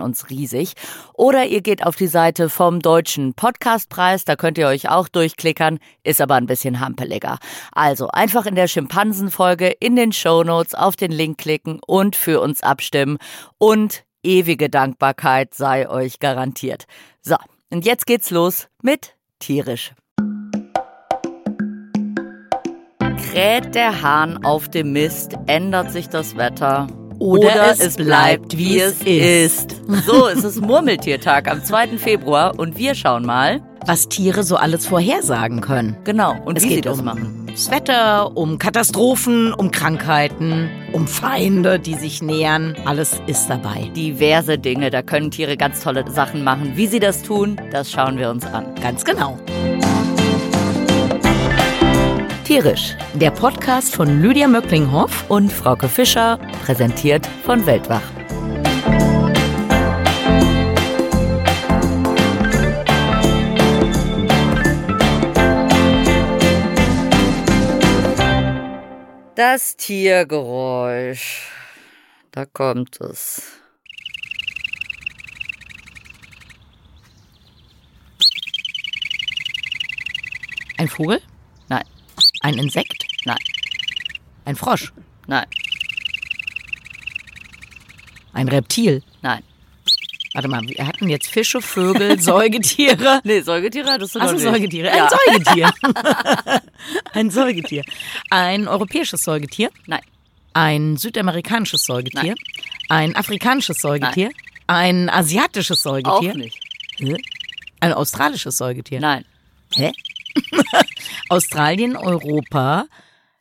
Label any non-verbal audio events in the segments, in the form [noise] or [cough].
uns riesig. Oder ihr geht auf die Seite vom Deutschen Podcastpreis, da könnt ihr euch auch durchklickern, ist aber ein bisschen hampeliger. Also einfach in der Schimpansenfolge in den Show Notes auf den Link klicken und für uns abstimmen und ewige Dankbarkeit sei euch garantiert. So, und jetzt geht's los mit tierisch. Kräht der Hahn auf dem Mist, ändert sich das Wetter. Oder, Oder es, es bleibt, wie es ist. ist. So, es ist Murmeltiertag am 2. Februar und wir schauen mal, was Tiere so alles vorhersagen können. Genau, und es wie geht sie das um machen. Das Wetter, um Katastrophen, um Krankheiten, um Feinde, die sich nähern. Alles ist dabei. Diverse Dinge, da können Tiere ganz tolle Sachen machen. Wie sie das tun, das schauen wir uns an. Ganz genau. Tierisch, Der Podcast von Lydia Möcklinghoff und Frauke Fischer, präsentiert von Weltwach. Das Tiergeräusch. Da kommt es. Ein Vogel? Nein, Ein Insekt? nein, Ein Frosch? nein, Ein Reptil? nein. Warte mal, wir hatten jetzt Fische, Vögel, [laughs] Säugetiere. Nee, Säugetiere du noch Achso. Säugetiere. Ja. Ein Säugetier. [laughs] Ein Säugetier. Ein europäisches Säugetier. Nein, Ein südamerikanisches Säugetier. Ein afrikanisches Säugetier. Ein asiatisches auch Säugetier. nicht. Hä? Ein australisches Säugetier. Nein, Hä? Australien, Europa,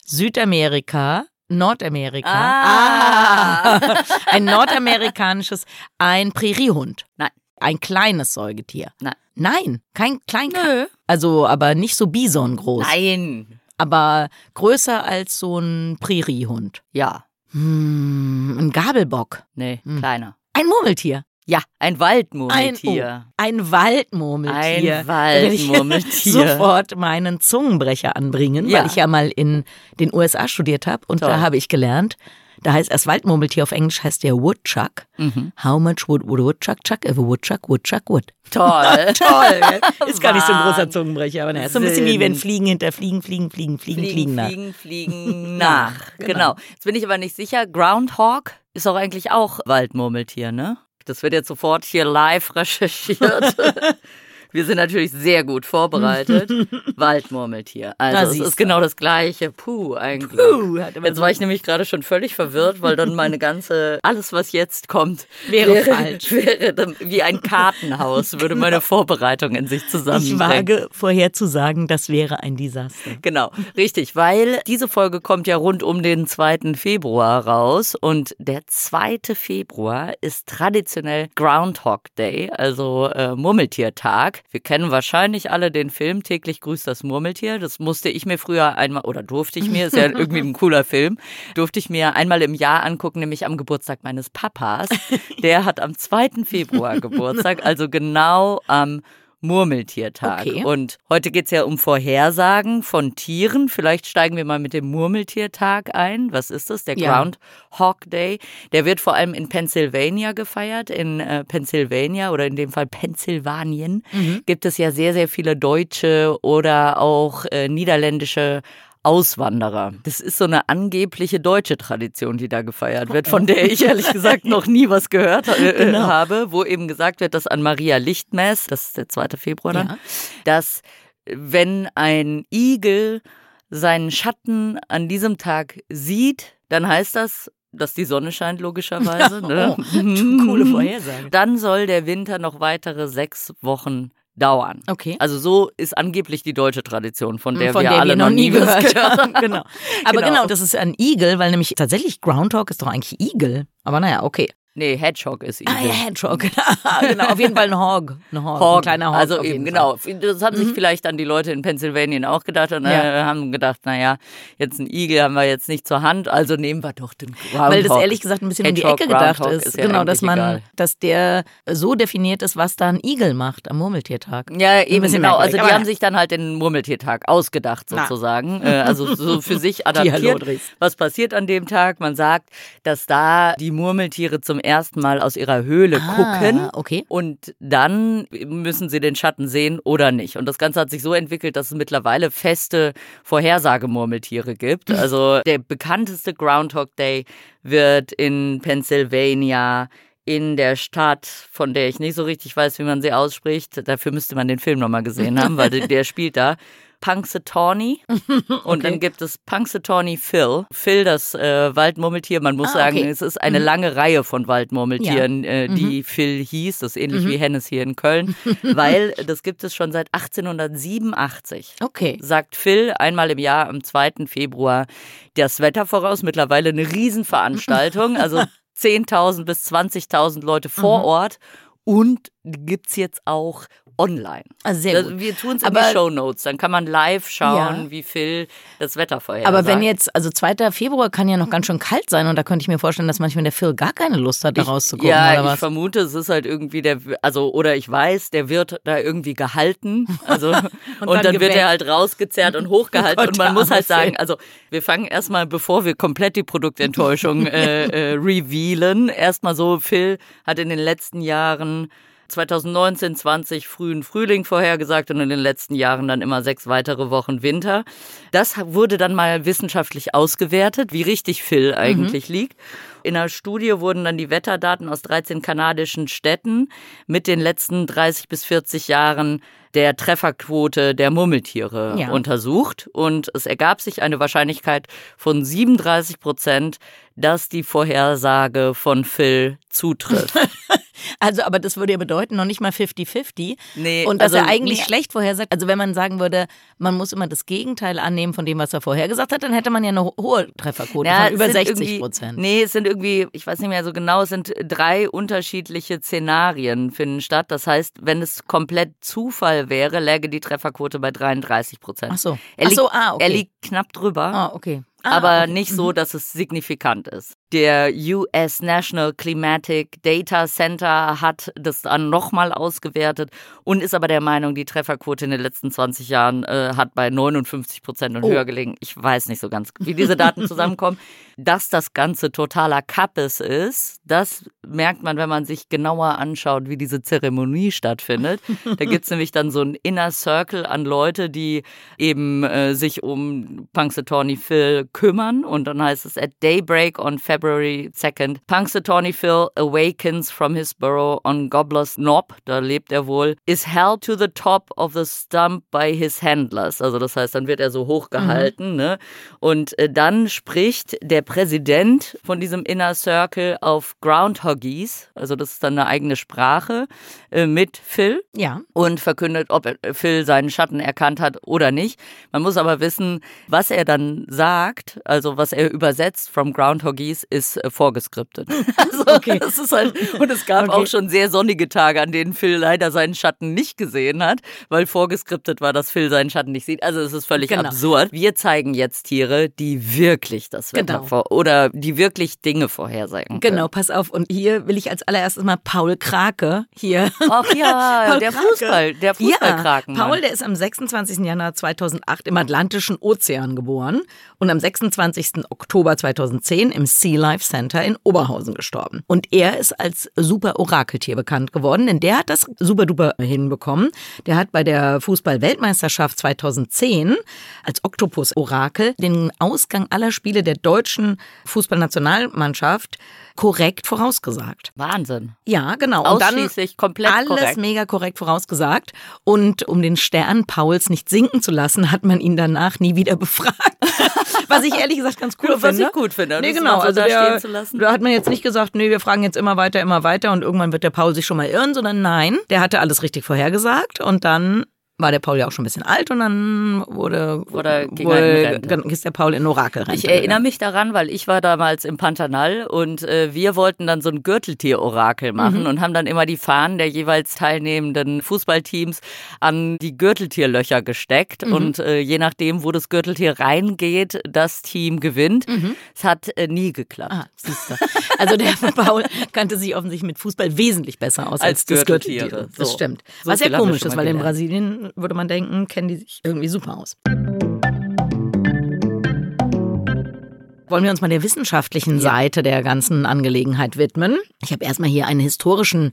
Südamerika, Nordamerika. Ah. Ah. [laughs] Ein nordamerikanisches, ein Präriehund. Nein. Ein kleines Säugetier. Nein. Nein, kein klein. Nö. Also, aber nicht so Bison groß. nein. Aber größer als so ein Präriehund. Ja, Hm, ein Gabelbock. nee, Hm. kleiner. Ein Murmeltier. Ja, ein Ein, Waldmurmeltier. oh, ein Waldmurmeltier. Ein Waldmurmeltier. [laughs] sofort meinen Zungenbrecher anbringen, Ja. weil ich ja mal in den USA studiert habe und Toll. da habe ich gelernt, da heißt das Waldmurmeltier auf Englisch heißt der Woodchuck. Mhm. How much would, would a woodchuck chuck if a woodchuck woodchuck would? Toll. [laughs] Toll, ist gar nicht so ein großer. Zungenbrecher, aber naja, ist so ein bisschen wie wenn. Fliegen hinter Fliegen, Fliegen, Fliegen, Fliegen, Fliegen, Fliegen, nach. fliegen, fliegen [laughs] nach. Genau. Genau. Jetzt bin ich aber nicht sicher. Groundhog ist doch eigentlich auch Waldmurmeltier, ne? Das wird jetzt sofort hier live recherchiert. [laughs] Wir sind natürlich sehr gut vorbereitet. [laughs] Waldmurmeltier. Also es ist genau das gleiche. Puh, eigentlich. Puh, Jetzt war ich nämlich gerade schon völlig verwirrt, weil dann meine ganze, alles was jetzt kommt, Wäre falsch. [laughs] Wäre dann wie ein Kartenhaus, [laughs] würde meine Vorbereitung in sich Ich zusammenbringen. wage vorherzusagen, das wäre ein Desaster. Genau, richtig, weil diese Folge kommt ja rund um den 2. Februar raus und der 2. Februar ist traditionell Groundhog Day, also äh, Murmeltiertag. Wir kennen wahrscheinlich alle den Film Täglich grüßt das Murmeltier. Das musste ich mir früher einmal, oder durfte ich mir, ist ja [laughs] irgendwie ein cooler Film, durfte ich mir einmal im Jahr angucken, nämlich am Geburtstag meines Papas. Der hat am 2. Februar [laughs] Geburtstag, also genau am Murmeltiertag. Okay. Und heute geht's ja um Vorhersagen von Tieren. Vielleicht steigen wir mal mit dem Murmeltiertag ein. Was ist das? Der Ja. Groundhog Day. Der wird vor allem in Pennsylvania gefeiert. In äh, Pennsylvania oder in dem Fall Pennsylvanien gibt es ja sehr, sehr viele deutsche oder auch äh, niederländische Auswanderer. Das ist so eine angebliche deutsche Tradition, die da gefeiert wird, von der ich ehrlich gesagt noch nie was gehört äh, [laughs] Genau. habe, wo eben gesagt wird, dass an Maria Lichtmess, das ist der 2. Februar dann, Ja. dass wenn ein Igel seinen Schatten an diesem Tag sieht, dann heißt das, dass die Sonne scheint, logischerweise. [laughs] ne? Oh, coole Vorhersage. Dann soll der Winter noch weitere sechs Wochen dauern. Okay. Also so ist angeblich die deutsche Tradition, von der Von wir der alle wir noch nie was gehört haben. [laughs] genau. Aber Genau. genau. das ist ein Igel, weil nämlich tatsächlich Groundhog ist doch eigentlich Igel. Aber naja, okay. Nee, Hedgehog ist Ah, Igel. ja, Hedgehog. [laughs] genau, auf jeden Fall ein Hog. Ein Hog, ein Hog. kleiner Hog. Also eben. Mhm. genau. Das haben sich vielleicht dann die Leute in Pennsylvania auch gedacht und äh, Ja. haben gedacht, naja, jetzt ein Igel haben wir jetzt nicht zur Hand, also nehmen wir doch den Groundhog. Weil das ehrlich gesagt ein bisschen um die Hedgehog, Ecke gedacht Groundhog ist. ist ja genau, dass man, egal. dass der so definiert ist, was da ein Igel macht am Murmeltiertag. Ja, eben genau. Also die haben sich dann halt den Murmeltiertag ausgedacht sozusagen. Äh, also so [laughs] für sich adaptiert. Was passiert an dem Tag? Man sagt, dass da die Murmeltiere zum ersten Mal aus ihrer Höhle gucken. Ah, okay. Und dann müssen sie den Schatten sehen oder nicht. Und das Ganze hat sich so entwickelt, dass es mittlerweile feste Vorhersagemurmeltiere gibt. [laughs] Also der bekannteste Groundhog Day wird in Pennsylvania in der Stadt, von der ich nicht so richtig weiß, wie man sie ausspricht. Dafür müsste man den Film nochmal gesehen haben, weil der- spielt da. Punxsutawney [laughs] und dann gibt es Punxsutawney Phil. Phil, das äh, Waldmurmeltier. Man muss Ah, sagen, okay. es ist eine lange Reihe von Waldmurmeltieren, äh, Mhm. die Phil hieß. Das ist ähnlich wie Hennes hier in Köln, [laughs] weil das gibt es schon seit 1887 Okay. sagt Phil einmal im Jahr am 2. Februar das Wetter voraus. Mittlerweile eine Riesenveranstaltung, also [laughs] 10.000 bis 20.000 Leute vor Mhm. Ort und gibt's jetzt auch online. Also sehr gut. wir tun es in Aber- die Shownotes, dann kann man live schauen, Ja. wie Phil das Wetter vorhersagt. Aber wenn jetzt, also 2. Februar kann ja noch ganz schön kalt sein und da könnte ich mir vorstellen, dass manchmal der Phil gar keine Lust hat, da rauszugucken ja, oder ich was. vermute, es ist halt irgendwie der, also oder ich weiß, der wird da irgendwie gehalten, also [laughs] und, dann dann, wird er halt rausgezerrt und hochgehalten Gott, und man muss halt sagen, also wir fangen erstmal, bevor wir komplett die Produktenttäuschung äh, [laughs] äh, revealen, erstmal so, Phil hat in den letzten Jahren 2019, 20 frühen Frühling vorhergesagt und in den letzten Jahren dann immer sechs weitere Wochen Winter. Das wurde dann mal wissenschaftlich ausgewertet, wie richtig Phil eigentlich liegt. In einer Studie wurden dann die Wetterdaten aus 13 kanadischen Städten mit den letzten 30 bis 40 Jahren der Trefferquote der Murmeltiere Ja. untersucht und es ergab sich eine Wahrscheinlichkeit von 37 Prozent, dass die Vorhersage von Phil zutrifft. [laughs] Also, aber das würde ja bedeuten, noch nicht mal 50-50. Nee, und dass also er eigentlich nee. schlecht vorhersagt. Also, wenn man sagen würde, man muss immer das Gegenteil annehmen von dem, was er vorhergesagt hat, dann hätte man ja eine ho- hohe Trefferquote Ja, von über sind 60 irgendwie- Prozent. Nee, es sind irgendwie, ich weiß nicht mehr so genau, es sind drei unterschiedliche Szenarien finden statt. Das heißt, wenn es komplett Zufall wäre, läge die Trefferquote bei 33 Prozent. Ach so. Er Ach liegt, so, ah, okay. er liegt knapp drüber. Ah, okay. Ah, aber okay. nicht so, dass es signifikant ist. Der US National Climatic Data Center hat das dann nochmal ausgewertet und ist aber der Meinung, die Trefferquote in den letzten 20 Jahren äh, hat bei 59 Prozent und Oh. höher gelegen. Ich weiß nicht so ganz, wie diese Daten [laughs] zusammenkommen. Dass das Ganze totaler Kappes ist, das merkt man, wenn man sich genauer anschaut, wie diese Zeremonie stattfindet. Da gibt's nämlich dann so einen Inner Circle an Leute, die eben äh, sich um Punxsutawney Phil kümmern. Und dann heißt es, at daybreak on February 2nd, Punxsutawney Phil awakens from his burrow on Gobbler's Knob, da lebt er wohl, is held to the top of the stump by his handlers. Also das heißt, dann wird er so hochgehalten. Ne? Und äh, dann spricht der Präsident von diesem Inner Circle auf Groundhoggies, also das ist dann eine eigene Sprache, äh, mit Phil Ja. und verkündet, ob er- Phil seinen Schatten erkannt hat oder nicht. Man muss aber wissen, was er dann sagt, also was er übersetzt from Groundhoggies, ist äh, vorgeskriptet. [laughs] Also Okay. das ist halt, und es gab Okay. auch schon sehr sonnige Tage, an denen Phil leider seinen Schatten nicht gesehen hat, weil vorgeskriptet war, dass Phil seinen Schatten nicht sieht. Also es ist völlig Genau. absurd. Wir zeigen jetzt Tiere, die wirklich das Wetter Genau. vor oder die wirklich Dinge vorhersagen. Genau, pass auf. Und hier will ich als allererstes mal Paul Krake hier. Ach ja, [laughs] Paul der Krake. Fußball, der Fußballkraken. Ja, Paul, der ist am 26. Januar 2008 im Atlantischen Ozean geboren und am 26. Oktober 2010 im Sea Life Center in Oberhausen gestorben. Und er ist als super Orakeltier bekannt geworden, denn der hat das super duper hinbekommen. Der hat bei der Fußball-Weltmeisterschaft 2010 als Oktopus-Orakel den Ausgang aller Spiele der deutschen Fußballnationalmannschaft korrekt vorausgesagt. Wahnsinn. Ja, genau. Und dann komplett alles korrekt. mega korrekt vorausgesagt. Und um den Stern Pauls nicht sinken zu lassen, hat man ihn danach nie wieder [laughs] befragt. Was ich ehrlich gesagt ganz cool Was finde. ich gut finde. Nee, genau. Also da der, stehen zu lassen. da hat man jetzt nicht gesagt, nee, wir fragen jetzt immer weiter, immer weiter und irgendwann wird der Paul sich schon mal irren, sondern nein, der hatte alles richtig vorhergesagt und dann war der Paul ja auch schon ein bisschen alt und dann wurde, Oder ging in Rente. ist der Paul in Orakelrente. Ich erinnere mich daran, weil ich war damals im Pantanal und äh, wir wollten dann so ein Gürteltier-Orakel machen Mhm. und haben dann immer die Fahnen der jeweils teilnehmenden Fußballteams an die Gürteltierlöcher gesteckt Mhm. und äh, je nachdem, wo das Gürteltier reingeht, das Team gewinnt. Es hat äh, nie geklappt. Mhm. Ah, siehst du. Also der [laughs] Paul kannte sich offensichtlich mit Fußball wesentlich besser aus als, Als das Gürteltiere. Gürteltier. Das So. stimmt. So Was ja komisch ist, weil in gelernt. Würde man denken, kennen die sich irgendwie super aus. Wollen wir uns mal der wissenschaftlichen Seite der ganzen Angelegenheit widmen? Ich habe erstmal hier einen historischen,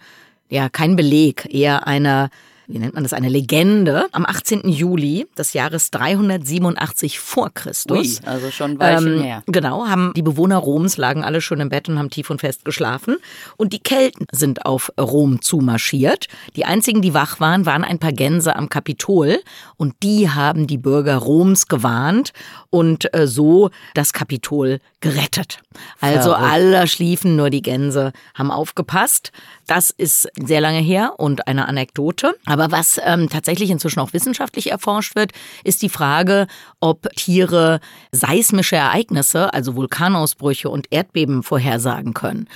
ja, kein Beleg, eher einer wie nennt man das, eine Legende. Am 18. Juli des Jahres 387 vor Christus. Ui, also schon Weilchen Ähm, her. Genau, haben die Bewohner Roms lagen alle schön im Bett und haben tief und fest geschlafen. Und die Kelten sind auf Rom zumarschiert. Die einzigen, die wach waren, waren ein paar Gänse am Kapitol. Und die haben die Bürger Roms gewarnt und äh, so das Kapitol gerettet. Also Verrückt. alle schliefen, nur die Gänse haben aufgepasst. Das ist sehr lange her und eine Anekdote. Aber was ähm, tatsächlich inzwischen auch wissenschaftlich erforscht wird, ist die Frage, ob Tiere seismische Ereignisse, also Vulkanausbrüche und Erdbeben vorhersagen können.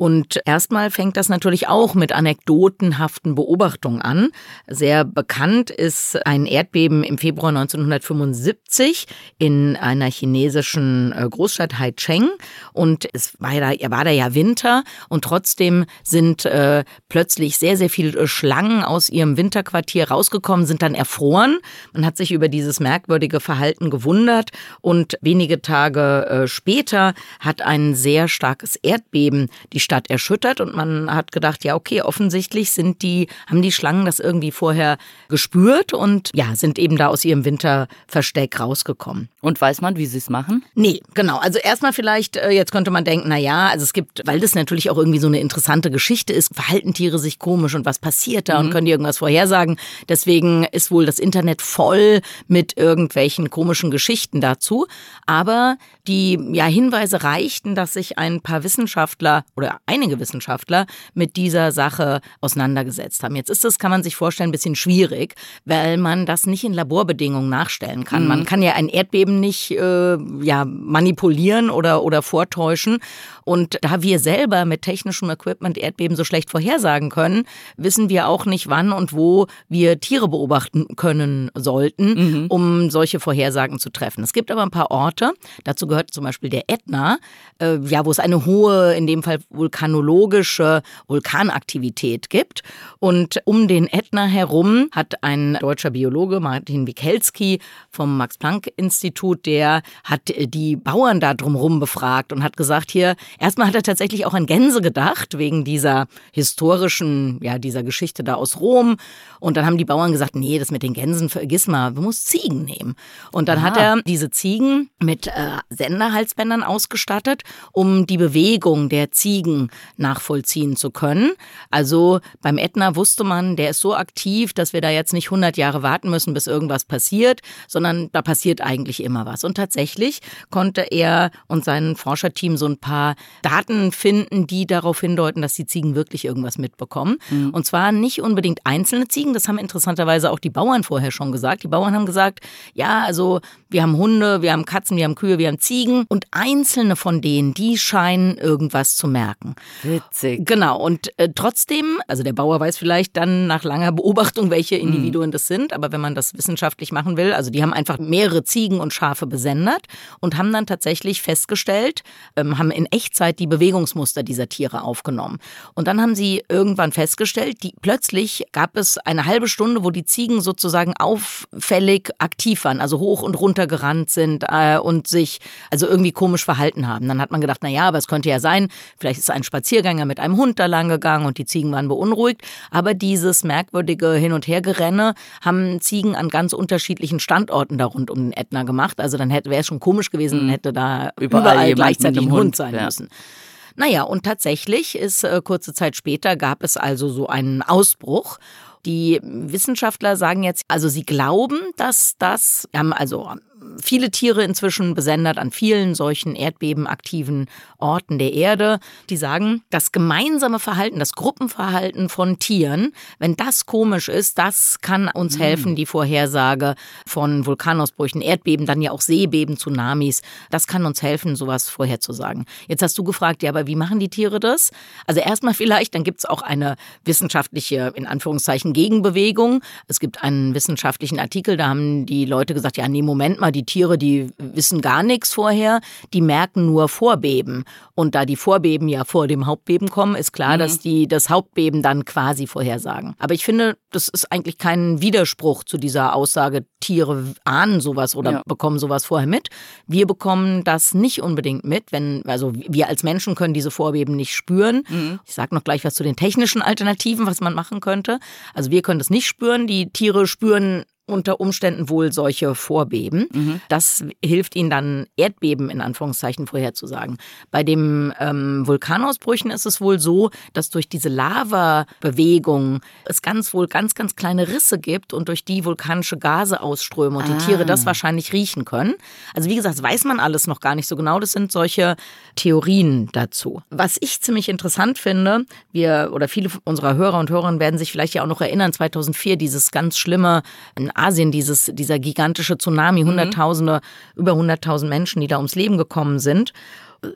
Und erstmal fängt das natürlich auch mit anekdotenhaften Beobachtungen an. Sehr bekannt ist ein Erdbeben im Februar 1975 in einer chinesischen äh, Großstadt Haicheng. Und es war da, war da ja Winter und trotzdem sind äh, plötzlich sehr, sehr viele Schlangen aus ihrem Winterquartier rausgekommen, sind dann erfroren. Man hat sich über dieses merkwürdige Verhalten gewundert und wenige Tage äh, später hat ein sehr starkes Erdbeben die Stadt erschüttert und man hat gedacht, ja, okay, offensichtlich sind die, haben die Schlangen das irgendwie vorher gespürt und ja, sind eben da aus ihrem Winterversteck rausgekommen. Und weiß man, wie sie es machen? Nee, genau. Also erstmal vielleicht, äh, jetzt könnte man denken, na ja, also es gibt, weil das natürlich auch irgendwie so eine interessante Geschichte ist, verhalten Tiere sich komisch und was passiert da und können die irgendwas vorhersagen. Deswegen ist wohl das Internet voll mit irgendwelchen komischen Geschichten dazu. Aber die ja, Hinweise reichten, dass sich ein paar Wissenschaftler oder einige Wissenschaftler mit dieser Sache auseinandergesetzt haben. Jetzt ist das, kann man sich vorstellen, ein bisschen schwierig, weil man das nicht in Laborbedingungen nachstellen kann. Man kann ja ein Erdbeben nicht äh, ja, manipulieren oder, oder vortäuschen. Und da wir selber mit technischem Equipment Erdbeben so schlecht vorhersagen können, wissen wir auch nicht, wann und wo wir Tiere beobachten können sollten, um solche Vorhersagen zu treffen. Es gibt aber ein paar Orte, dazu gehört zum Beispiel der Ätna, äh, ja, wo es eine hohe, in dem Fall vulkanologische Vulkanaktivität gibt. Und um den Ätna herum hat ein deutscher Biologe, Martin Wikelski vom Max-Planck-Institut, der hat die Bauern da drumherum befragt und hat gesagt, hier, erstmal hat er tatsächlich auch an Gänse gedacht, wegen dieser historischen, ja, dieser Geschichte da aus Rom. Und dann haben die Bauern gesagt, nee, das mit den Gänsen, vergiss mal, du musst Ziegen nehmen. Und dann hat er diese Ziegen mit äh, Senderhalsbändern ausgestattet, um die Bewegung der Ziegen nachvollziehen zu können. Also beim Ätna wusste man, der ist so aktiv, dass wir da jetzt nicht 100 Jahre warten müssen, bis irgendwas passiert, sondern da passiert eigentlich immer was. Und tatsächlich konnte er und sein Forscherteam so ein paar Daten finden, die darauf hindeuten, dass die Ziegen wirklich irgendwas mitbekommen. Und zwar nicht unbedingt einzelne Ziegen, das haben interessanterweise auch die Bauern vorher schon gesagt. Die Bauern haben gesagt, ja, also wir haben Hunde, wir haben Katzen, wir haben Kühe, wir haben Ziegen und einzelne von denen, die scheinen irgendwas zu merken. Witzig. Genau, und äh, trotzdem, also der Bauer weiß vielleicht dann nach langer Beobachtung, welche Individuen das sind, aber wenn man das wissenschaftlich machen will, also die haben einfach mehrere Ziegen und Schafe besendet und haben dann tatsächlich festgestellt, ähm, haben in Echtzeit die Bewegungsmuster dieser Tiere aufgenommen. Und dann haben sie irgendwann festgestellt, die plötzlich gab es eine halbe Stunde, wo die Ziegen sozusagen auffällig aktiv waren, also hoch und runter gerannt sind äh, und sich also irgendwie komisch verhalten haben. Dann hat man gedacht, na ja, aber es könnte ja sein, vielleicht ist ein Spaziergänger mit einem Hund da lang gegangen und die Ziegen waren beunruhigt. Aber dieses merkwürdige Hin- und Hergerenne haben Ziegen an ganz unterschiedlichen Standorten da rund um den Ätna gemacht. Also dann wäre es schon komisch gewesen, hätte da Überall überall, gleichzeitig ein Hund, sein ja. müssen. Naja, und tatsächlich ist äh, kurze Zeit später gab es also so einen Ausbruch. Die Wissenschaftler sagen jetzt, also sie glauben, dass das, haben also viele Tiere inzwischen besendet an vielen solchen erdbebenaktiven Orten der Erde. Die sagen, das gemeinsame Verhalten, das Gruppenverhalten von Tieren, wenn das komisch ist, das kann uns mhm. helfen, die Vorhersage von Vulkanausbrüchen, Erdbeben, dann ja auch Seebeben, Tsunamis. Das kann uns helfen, sowas vorherzusagen. Jetzt hast du gefragt, ja, aber wie machen die Tiere das? Also erstmal vielleicht, dann gibt es auch eine wissenschaftliche, in Anführungszeichen, Gegenbewegung. Es gibt einen wissenschaftlichen Artikel, da haben die Leute gesagt, ja, nee, Moment mal, die Tiere, die wissen gar nichts vorher, die merken nur Vorbeben. Und da die Vorbeben ja vor dem Hauptbeben kommen, ist klar, mhm. dass die das Hauptbeben dann quasi vorhersagen. Aber ich finde, das ist eigentlich kein Widerspruch zu dieser Aussage, Tiere ahnen sowas oder ja. bekommen sowas vorher mit. Wir bekommen das nicht unbedingt mit, wenn, also wir als Menschen können diese Vorbeben nicht spüren. Mhm. Ich sage noch gleich was zu den technischen Alternativen, was man machen könnte. Also wir können das nicht spüren. Die Tiere spüren unter Umständen wohl solche Vorbeben. Mhm. Das hilft ihnen dann, Erdbeben in Anführungszeichen vorherzusagen. Bei den ähm, Vulkanausbrüchen ist es wohl so, dass durch diese Lavabewegung es ganz wohl ganz, ganz kleine Risse gibt und durch die vulkanische Gase ausströmen und ah. die Tiere das wahrscheinlich riechen können. Also wie gesagt, weiß man alles noch gar nicht so genau. Das sind solche Theorien dazu. Was ich ziemlich interessant finde, wir oder viele unserer Hörer und Hörerinnen werden sich vielleicht ja auch noch erinnern, 2004 dieses ganz schlimme Asien, dieses, dieser gigantische Tsunami, mhm. Hunderttausende, mhm. über hunderttausend Menschen, die da ums Leben gekommen sind.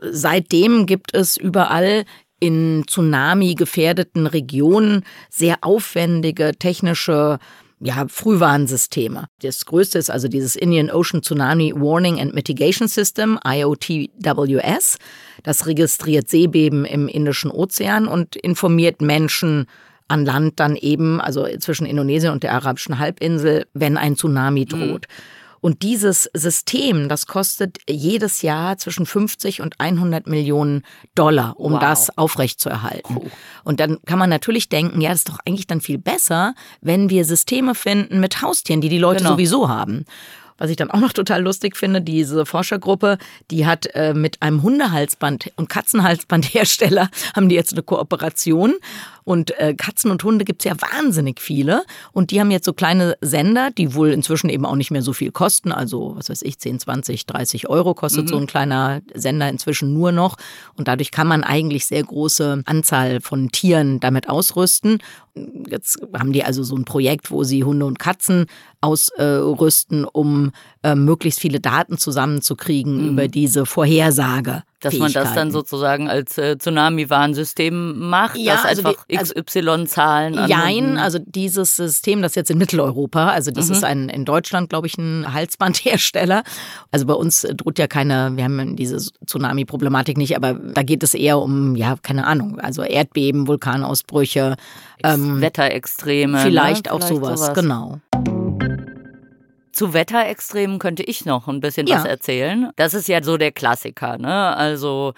Seitdem gibt es überall in Tsunami gefährdeten Regionen sehr aufwendige technische ja, Frühwarnsysteme. Das größte ist also dieses Indian Ocean Tsunami Warning and Mitigation System, IOTWS. Das registriert Seebeben im Indischen Ozean und informiert Menschen an Land dann eben, also zwischen Indonesien und der arabischen Halbinsel, wenn ein Tsunami mhm. droht. Mhm. Und dieses System, das kostet jedes Jahr zwischen 50 und 100 Millionen Dollar, um wow. das aufrechtzuerhalten. Oh. Und dann kann man natürlich denken, ja, das ist doch eigentlich dann viel besser, wenn wir Systeme finden mit Haustieren, die die Leute genau. sowieso haben. Was ich dann auch noch total lustig finde, diese Forschergruppe, die hat äh, mit einem Hundehalsband und Katzenhalsbandhersteller [laughs] haben die jetzt eine Kooperation und äh, Katzen und Hunde gibt's ja wahnsinnig viele. Und die haben jetzt so kleine Sender, die wohl inzwischen eben auch nicht mehr so viel kosten. Also, was weiß ich, 10, 20, 30 Euro kostet mhm. so ein kleiner Sender inzwischen nur noch. Und dadurch kann man eigentlich sehr große Anzahl von Tieren damit ausrüsten. Jetzt haben die also so ein Projekt, wo sie Hunde und Katzen ausrüsten, um äh, möglichst viele Daten zusammenzukriegen mhm. über diese Vorhersage. Dass man das dann sozusagen als äh, Tsunami-Warnsystem macht, ja, dass also einfach also XY-Zahlen. Jein, also dieses System, das jetzt in Mitteleuropa, also das mhm. ist ein in Deutschland, glaube ich, ein Halsbandhersteller. Also bei uns droht ja keine, wir haben diese Tsunami-Problematik nicht, aber da geht es eher um, ja, keine Ahnung, also Erdbeben, Vulkanausbrüche, ähm, Wetterextreme. Vielleicht ne? auch vielleicht sowas, sowas, genau. Zu Wetterextremen könnte ich noch ein bisschen ja. was erzählen. Das ist ja so der Klassiker, ne? Also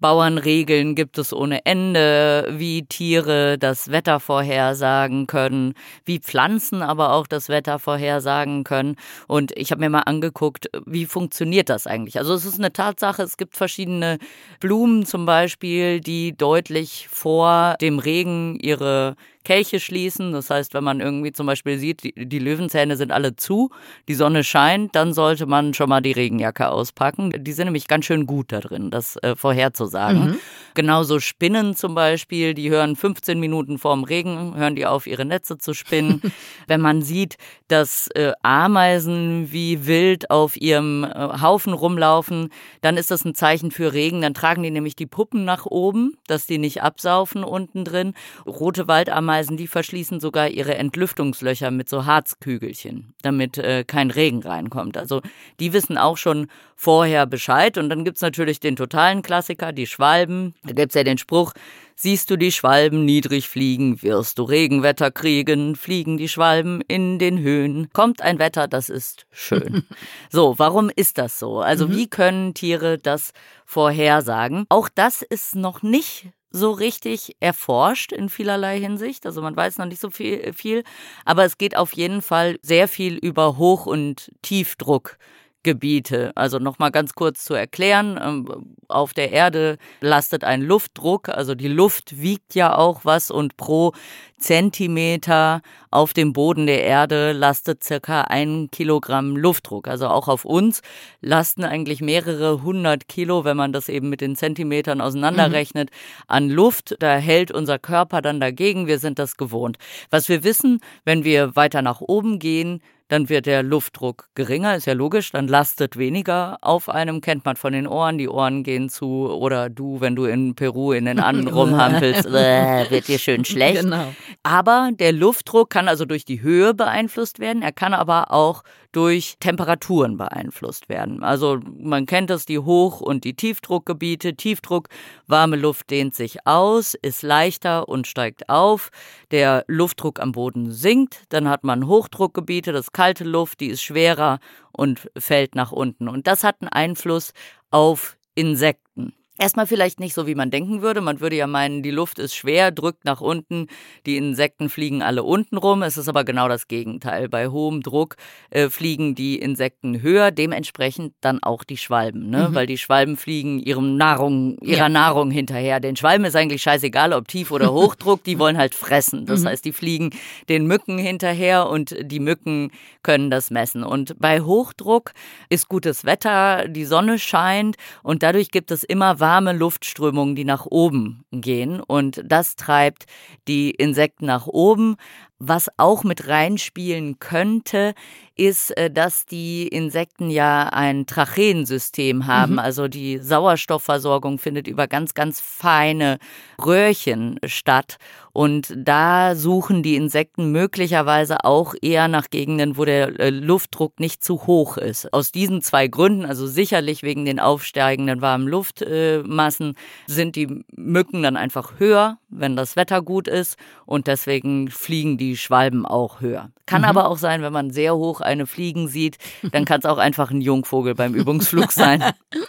Bauernregeln gibt es ohne Ende, wie Tiere das Wetter vorhersagen können, wie Pflanzen aber auch das Wetter vorhersagen können. Und ich habe mir mal angeguckt, wie funktioniert das eigentlich? Also es ist eine Tatsache, es gibt verschiedene Blumen zum Beispiel, die deutlich vor dem Regen ihre Kelche schließen. Das heißt, wenn man irgendwie zum Beispiel sieht, die, die Löwenzähne sind alle zu, die Sonne scheint, dann sollte man schon mal die Regenjacke auspacken. Die sind nämlich ganz schön gut da drin, das äh, vorherzusagen. Mhm. Genauso Spinnen zum Beispiel, die hören 15 Minuten vorm Regen, hören die auf, ihre Netze zu spinnen. [laughs] wenn man sieht, dass äh, Ameisen wie wild auf ihrem äh, Haufen rumlaufen, dann ist das ein Zeichen für Regen. Dann tragen die nämlich die Puppen nach oben, dass die nicht absaufen unten drin. Rote Waldameisen Ameisen, die verschließen sogar ihre Entlüftungslöcher mit so Harzkügelchen, damit äh, kein Regen reinkommt. Also die wissen auch schon vorher Bescheid. Und dann gibt es natürlich den totalen Klassiker, die Schwalben. Da gibt es ja den Spruch, siehst du die Schwalben niedrig fliegen, wirst du Regenwetter kriegen, fliegen die Schwalben in den Höhen. Kommt ein Wetter, das ist schön. [laughs] so, warum ist das so? Also mhm. wie können Tiere das vorhersagen? Auch das ist noch nicht so richtig erforscht in vielerlei Hinsicht. Also man weiß noch nicht so viel, viel aber es geht auf jeden Fall sehr viel über Hoch- und Tiefdruck. Gebiete. Also nochmal ganz kurz zu erklären, ähm, auf der Erde lastet ein Luftdruck, also die Luft wiegt ja auch was und pro Zentimeter auf dem Boden der Erde lastet circa ein Kilogramm Luftdruck. Also auch auf uns lasten eigentlich mehrere hundert Kilo, wenn man das eben mit den Zentimetern auseinanderrechnet, mhm. an Luft. Da hält unser Körper dann dagegen. Wir sind das gewohnt. Was wir wissen, wenn wir weiter nach oben gehen, dann wird der Luftdruck geringer, ist ja logisch, dann lastet weniger auf einem, kennt man von den Ohren, die Ohren gehen zu oder du, wenn du in Peru in den anderen [laughs] rumhampelst, äh, wird dir schön [laughs] schlecht. Genau. Aber der Luftdruck kann also durch die Höhe beeinflusst werden, er kann aber auch durch Temperaturen beeinflusst werden. Also man kennt das, die Hoch- und die Tiefdruckgebiete. Tiefdruck, warme Luft dehnt sich aus, ist leichter und steigt auf. Der Luftdruck am Boden sinkt. Dann hat man Hochdruckgebiete, das kalte Luft, die ist schwerer und fällt nach unten. Und das hat einen Einfluss auf Insekten. Erstmal vielleicht nicht so, wie man denken würde. Man würde ja meinen, die Luft ist schwer, drückt nach unten, die Insekten fliegen alle unten rum. Es ist aber genau das Gegenteil. Bei hohem Druck äh, fliegen die Insekten höher, dementsprechend dann auch die Schwalben, ne? Mhm. weil die Schwalben fliegen ihrem Nahrung, ihrer ja. Nahrung hinterher. Den Schwalben ist eigentlich scheißegal, ob Tief- oder Hochdruck, die [laughs] wollen halt fressen. Das mhm. heißt, die fliegen den Mücken hinterher und die Mücken können das messen. Und bei Hochdruck ist gutes Wetter, die Sonne scheint und dadurch gibt es immer warme Luftströmungen, die nach oben gehen. Und das treibt die Insekten nach oben. Was auch mit reinspielen könnte, ist, äh, dass die Insekten ja ein Tracheensystem haben. Mhm. Also die Sauerstoffversorgung findet über ganz, ganz feine Röhrchen statt. Und da suchen die Insekten möglicherweise auch eher nach Gegenden, wo der äh, Luftdruck nicht zu hoch ist. Aus diesen zwei Gründen, also sicherlich wegen den aufsteigenden warmen Luftmassen, sind die Mücken dann einfach höher, wenn das Wetter gut ist. Und deswegen fliegen die Schwalben auch höher. Kann mhm. aber auch sein, wenn man sehr hoch eine fliegen sieht, dann kann es auch einfach ein Jungvogel beim Übungsflug sein.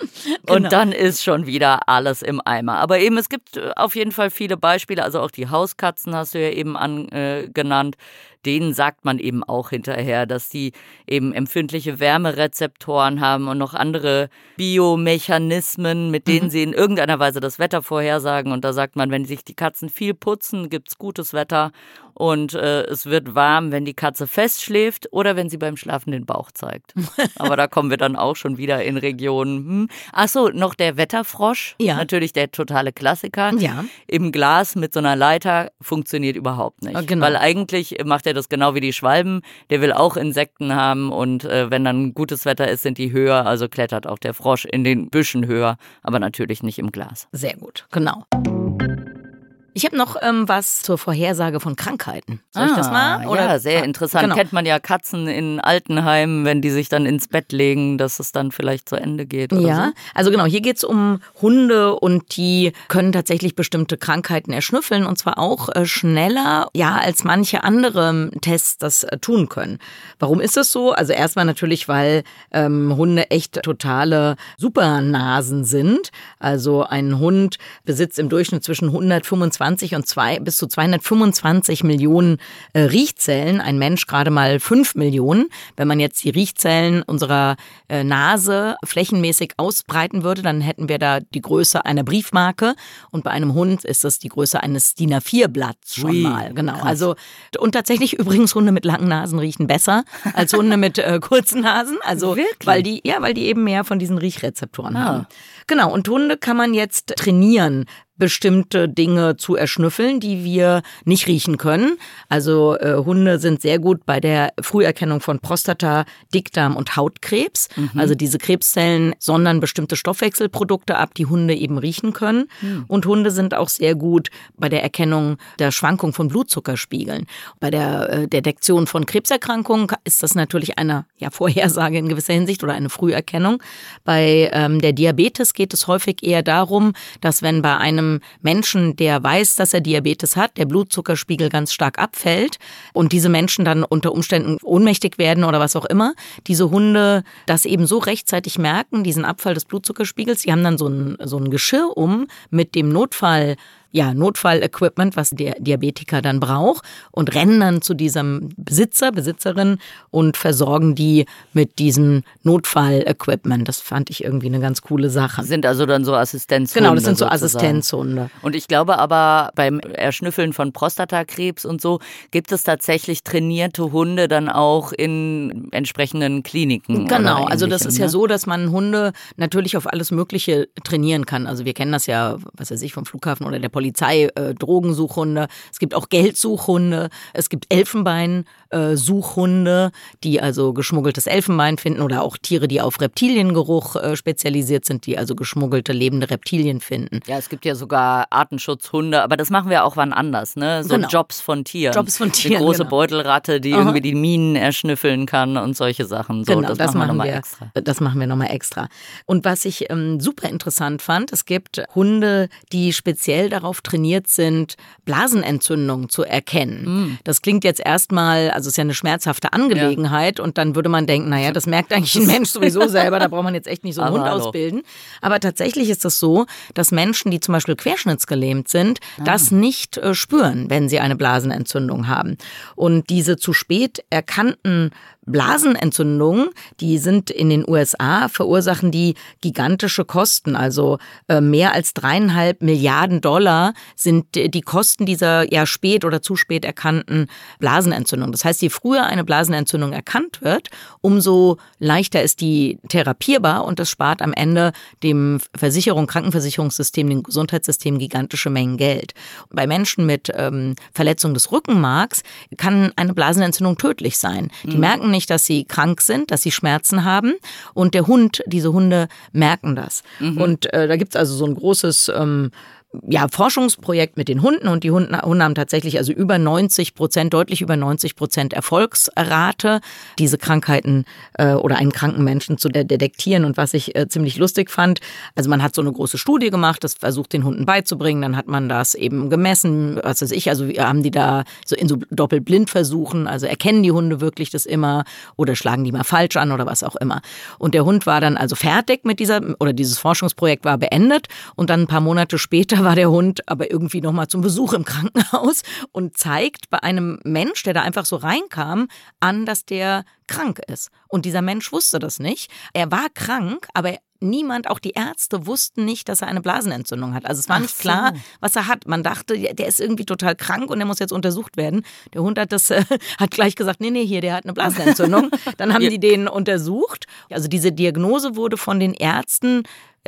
[laughs] genau. Und dann ist schon wieder alles im Eimer. Aber eben, es gibt äh, auf jeden Fall viele Beispiele, also auch die Hauskatzen hast du ja eben angenannt. Äh, denen sagt man eben auch hinterher, dass die eben empfindliche Wärmerezeptoren haben und noch andere Biomechanismen, mit denen mhm. sie in irgendeiner Weise das Wetter vorhersagen. Und da sagt man, wenn sich die Katzen viel putzen, gibt's gutes Wetter und äh, es wird warm, wenn die Katze festschläft oder wenn sie beim Schlafen den Bauch zeigt. [laughs] Aber da kommen wir dann auch schon wieder in Regionen. Hm. Ach so, noch der Wetterfrosch. Ja. Natürlich der totale Klassiker. Ja. Im Glas mit so einer Leiter funktioniert überhaupt nicht. Genau. Weil eigentlich macht er das genau wie die Schwalben. Der will auch Insekten haben und äh, wenn dann gutes Wetter ist, sind die höher. Also klettert auch der Frosch in den Büschen höher, aber natürlich nicht im Glas. Sehr gut, genau. Ich habe noch ähm, was zur Vorhersage von Krankheiten. Soll ah, ich das ah, mal? Oder? Ja, sehr interessant. Genau. Kennt man ja Katzen in Altenheimen, wenn die sich dann ins Bett legen, dass es dann vielleicht zu Ende geht. ja, so. also genau, hier geht es um Hunde und die können tatsächlich bestimmte Krankheiten erschnüffeln und zwar auch äh, schneller, ja, als manche andere Tests das äh, tun können. Warum ist das so? Also erstmal natürlich, weil ähm, Hunde echt totale Supernasen sind. Also ein Hund besitzt im Durchschnitt zwischen 125 120 und zwei, bis zu 225 Millionen äh, Riechzellen. Ein Mensch gerade mal 5 Millionen. Wenn man jetzt die Riechzellen unserer äh, Nase flächenmäßig ausbreiten würde, dann hätten wir da die Größe einer Briefmarke. Und bei einem Hund ist das die Größe eines DIN A4-Blatts schon Ui, mal. Genau. Krass. Also, und tatsächlich übrigens Hunde mit langen Nasen riechen besser als Hunde mit äh, kurzen Nasen. Also, Wirklich? weil die, ja, weil die eben mehr von diesen Riechrezeptoren ah. haben. Genau. Und Hunde kann man jetzt trainieren bestimmte Dinge zu erschnüffeln, die wir nicht riechen können. Also äh, Hunde sind sehr gut bei der Früherkennung von Prostata, Dickdarm und Hautkrebs. Mhm. Also diese Krebszellen sondern bestimmte Stoffwechselprodukte ab, die Hunde eben riechen können. Mhm. Und Hunde sind auch sehr gut bei der Erkennung der Schwankung von Blutzuckerspiegeln. Bei der äh, Detektion von Krebserkrankungen ist das natürlich eine ja, Vorhersage in gewisser Hinsicht oder eine Früherkennung. Bei ähm, der Diabetes geht es häufig eher darum, dass wenn bei einem Menschen, der weiß, dass er Diabetes hat, der Blutzuckerspiegel ganz stark abfällt und diese Menschen dann unter Umständen ohnmächtig werden oder was auch immer, diese Hunde das eben so rechtzeitig merken, diesen Abfall des Blutzuckerspiegels, die haben dann so ein, so ein Geschirr um mit dem Notfall ja, Notfallequipment, was der Diabetiker dann braucht und rennen dann zu diesem Besitzer, Besitzerin und versorgen die mit diesem Notfallequipment. Das fand ich irgendwie eine ganz coole Sache. Sind also dann so Assistenzhunde. Genau, das sind so sozusagen. Assistenzhunde. Und ich glaube aber beim Erschnüffeln von Prostatakrebs und so gibt es tatsächlich trainierte Hunde dann auch in entsprechenden Kliniken. Genau, also das ist ja ne? so, dass man Hunde natürlich auf alles Mögliche trainieren kann. Also wir kennen das ja, was weiß ich, vom Flughafen oder der Polizei, äh, Drogensuchhunde. Es gibt auch Geldsuchhunde. Es gibt Elfenbein-Suchhunde, die also geschmuggeltes Elfenbein finden oder auch Tiere, die auf Reptiliengeruch äh, spezialisiert sind, die also geschmuggelte lebende Reptilien finden. Ja, es gibt ja sogar Artenschutzhunde, aber das machen wir auch wann anders, ne? So Genau. Jobs von Tieren. Jobs von Eine Tieren, große genau. Beutelratte, die Aha. irgendwie die Minen erschnüffeln kann und solche Sachen. So, genau, das, machen wir nochmal extra. Das machen wir nochmal extra. Und was ich ähm, super interessant fand, es gibt Hunde, die speziell darauf trainiert sind, Blasenentzündungen zu erkennen. Hm. Das klingt jetzt erstmal, also es ist ja eine schmerzhafte Angelegenheit und dann würde man denken, naja, das merkt eigentlich ein Mensch sowieso [laughs] selber, da braucht man jetzt echt nicht so einen Aber Hund hallo. ausbilden. Aber tatsächlich ist es so, dass Menschen, die zum Beispiel querschnittsgelähmt sind, Ah. das nicht äh, spüren, wenn sie eine Blasenentzündung haben. Und diese zu spät erkannten Blasenentzündungen, die sind in den USA, verursachen die gigantische Kosten. Also äh, mehr als dreieinhalb Milliarden Dollar sind die Kosten dieser ja spät oder zu spät erkannten Blasenentzündung. Das heißt, je früher eine Blasenentzündung erkannt wird, umso leichter ist die therapierbar und das spart am Ende dem Versicherung, Krankenversicherungssystem, dem Gesundheitssystem gigantische Mengen Geld. Bei Menschen mit ähm, Verletzung des Rückenmarks kann eine Blasenentzündung tödlich sein. Die merken nicht, dass sie krank sind, dass sie Schmerzen haben und der Hund, diese Hunde merken das. Und äh, da gibt's also so ein großes ähm, ja, Forschungsprojekt mit den Hunden und die Hunde, Hunde haben tatsächlich also über 90 Prozent, deutlich über 90 Prozent Erfolgsrate, diese Krankheiten äh, oder einen kranken Menschen zu de detektieren. Und was ich äh, ziemlich lustig fand, also man hat so eine große Studie gemacht, das versucht den Hunden beizubringen, dann hat man das eben gemessen, was weiß ich, also haben die da so in so Doppelblindversuchen, also erkennen die Hunde wirklich das immer oder schlagen die mal falsch an oder was auch immer. Und der Hund war dann also fertig mit dieser, oder dieses Forschungsprojekt war beendet und dann ein paar Monate später [laughs] war der Hund aber irgendwie nochmal zum Besuch im Krankenhaus und zeigt bei einem Mensch, der da einfach so reinkam, an, dass der krank ist. Und dieser Mensch wusste das nicht. Er war krank, aber niemand, auch die Ärzte, wussten nicht, dass er eine Blasenentzündung hat. Also es war Ach nicht so. klar, was er hat. Man dachte, der ist irgendwie total krank und der muss jetzt untersucht werden. Der Hund hat das, äh, [laughs] hat gleich gesagt, nee, nee, hier, der hat eine Blasenentzündung. [laughs] Dann haben die den untersucht. Also diese Diagnose wurde von den Ärzten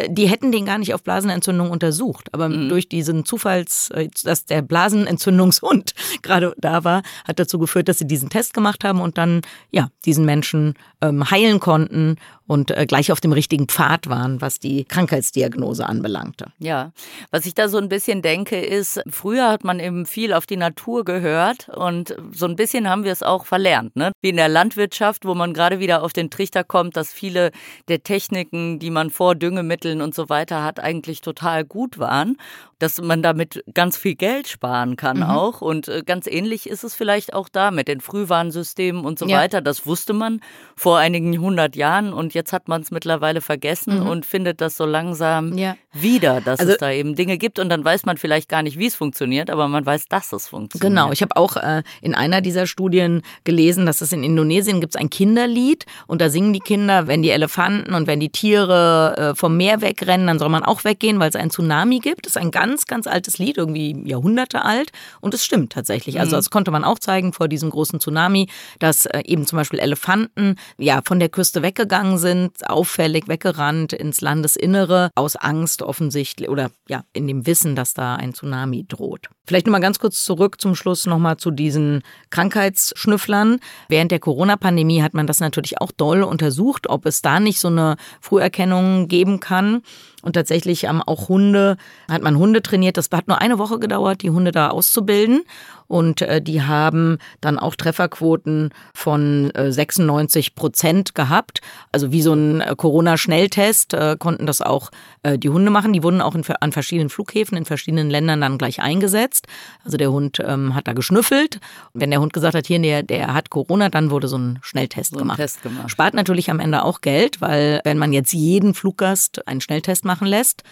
die hätten den gar nicht auf Blasenentzündung untersucht. Aber Mhm. durch diesen Zufalls, äh, dass der Blasenentzündungshund [laughs] gerade da war, hat dazu geführt, dass sie diesen Test gemacht haben und dann, ja, diesen Menschen ähm, heilen konnten und äh, gleich auf dem richtigen Pfad waren, was die Krankheitsdiagnose anbelangte. Ja, was ich da so ein bisschen denke, ist, früher hat man eben viel auf die Natur gehört und so ein bisschen haben wir es auch verlernt, ne? Wie in der Landwirtschaft, wo man gerade wieder auf den Trichter kommt, dass viele der Techniken, die man vor Düngemitteln und so weiter hat, eigentlich total gut waren, dass man damit ganz viel Geld sparen kann Mhm. auch und äh, ganz ähnlich ist es vielleicht auch da mit den Frühwarnsystemen und so Ja. weiter. Das wusste man vor einigen hundert Jahren und jetzt hat man es mittlerweile vergessen Mhm. und findet das so langsam Ja. wieder, dass Also- es da eben Dinge gibt und dann weiß man vielleicht gar nicht, wie es funktioniert, aber man weiß, dass es funktioniert. Genau, ich habe auch äh, in einer dieser Studien gelesen, dass es in Indonesien gibt ein Kinderlied und da singen die Kinder, wenn die Elefanten und wenn die Tiere äh, vom Meer wegrennen, dann soll man auch weggehen, weil es einen Tsunami gibt. Das ist ein ganz, ganz altes Lied, irgendwie Jahrhunderte alt und es stimmt tatsächlich. Also das konnte man auch zeigen vor diesem großen Tsunami, dass äh, eben zum Beispiel Elefanten ja von der Küste weggegangen sind, auffällig weggerannt ins Landesinnere aus Angst offensichtlich oder ja in dem Wissen, dass da ein Tsunami droht. Vielleicht noch mal ganz kurz zurück zum Schluss noch mal zu diesen Krankheitsschnüfflern. Während der Corona-Pandemie hat man das natürlich auch doll untersucht, ob es da nicht so eine Früherkennung geben kann. Und tatsächlich haben auch Hunde, hat man Hunde trainiert. Das hat nur eine Woche gedauert, die Hunde da auszubilden. Und äh, die haben dann auch Trefferquoten von äh, 96 Prozent gehabt. Also wie so ein äh, Corona-Schnelltest äh, konnten das auch äh, die Hunde machen. Die wurden auch in, an verschiedenen Flughäfen in verschiedenen Ländern dann gleich eingesetzt. Also der Hund ähm, hat da geschnüffelt. Und wenn der Hund gesagt hat, hier, der, der hat Corona, dann wurde so ein Schnelltest So gemacht. Test gemacht. Spart natürlich am Ende auch Geld, weil wenn man jetzt jeden Fluggast einen Schnelltest machen lässt,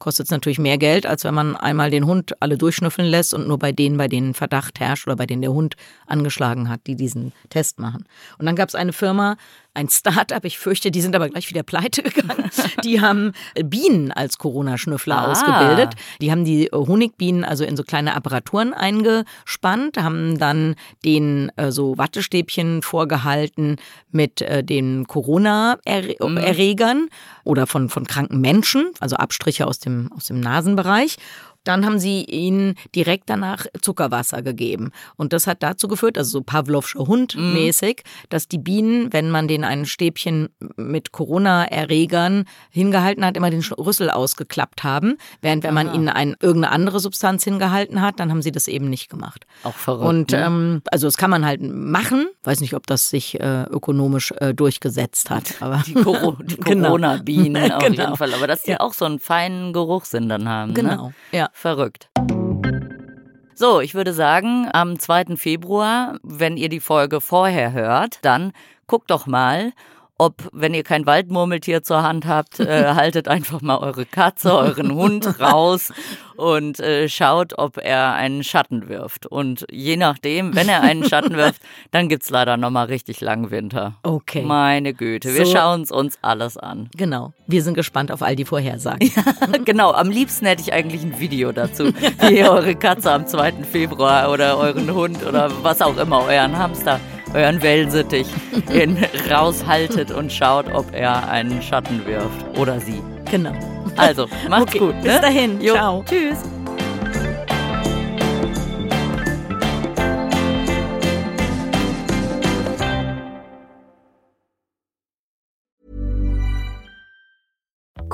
kostet es natürlich mehr Geld, als wenn man einmal den Hund alle durchschnüffeln lässt und nur bei denen, bei denen Verdacht herrscht oder bei denen der Hund angeschlagen hat, die diesen Test machen. Und dann gab es eine Firma, ein Start-up, ich fürchte, die sind aber gleich wieder pleite [laughs] gegangen. Die haben Bienen als Corona-Schnüffler ah. ausgebildet. Die haben die Honigbienen also in so kleine Apparaturen eingespannt, haben dann den äh, so Wattestäbchen vorgehalten mit äh, den Corona-Erregern mhm. oder von, von kranken Menschen, also Abstriche aus dem, aus dem Nasenbereich. Dann haben sie ihnen direkt danach Zuckerwasser gegeben. Und das hat dazu geführt, also so Pavlovscher Hund mäßig, mm. dass die Bienen, wenn man denen ein Stäbchen mit Corona-Erregern hingehalten hat, immer den Rüssel ausgeklappt haben. Während wenn Aha. man ihnen ein, irgendeine andere Substanz hingehalten hat, dann haben sie das eben nicht gemacht. Auch verrückt. Und ne? ähm, also das kann man halt machen. Weiß nicht, ob das sich äh, ökonomisch äh, durchgesetzt hat. Aber die, Coro die [laughs] genau. Corona-Bienen genau. [laughs] auf jeden Fall. Aber dass die ja. auch so einen feinen Geruchssinn dann haben. Ne? Genau. Ne? Ja. Verrückt. So, ich würde sagen, am 2. Februar, wenn ihr die Folge vorher hört, dann guckt doch mal, ob, wenn ihr kein Waldmurmeltier zur Hand habt, äh, [laughs] haltet einfach mal eure Katze, euren Hund raus und äh, schaut, ob er einen Schatten wirft. Und je nachdem, wenn er einen Schatten wirft, [laughs] dann gibt es leider nochmal richtig langen Winter. Okay. Meine Güte, wir so, schauen es uns alles an. Genau. Wir sind gespannt auf all die Vorhersagen. [laughs] Ja, genau. Am liebsten hätte ich eigentlich ein Video dazu, wie ihr eure Katze am 2. Februar oder euren Hund oder was auch immer, euren Hamster euren Wellensittich in, raushaltet und schaut, ob er einen Schatten wirft oder sie. Genau. Also, macht's okay, gut. Ne? Bis dahin. Jo. Ciao. Tschüss.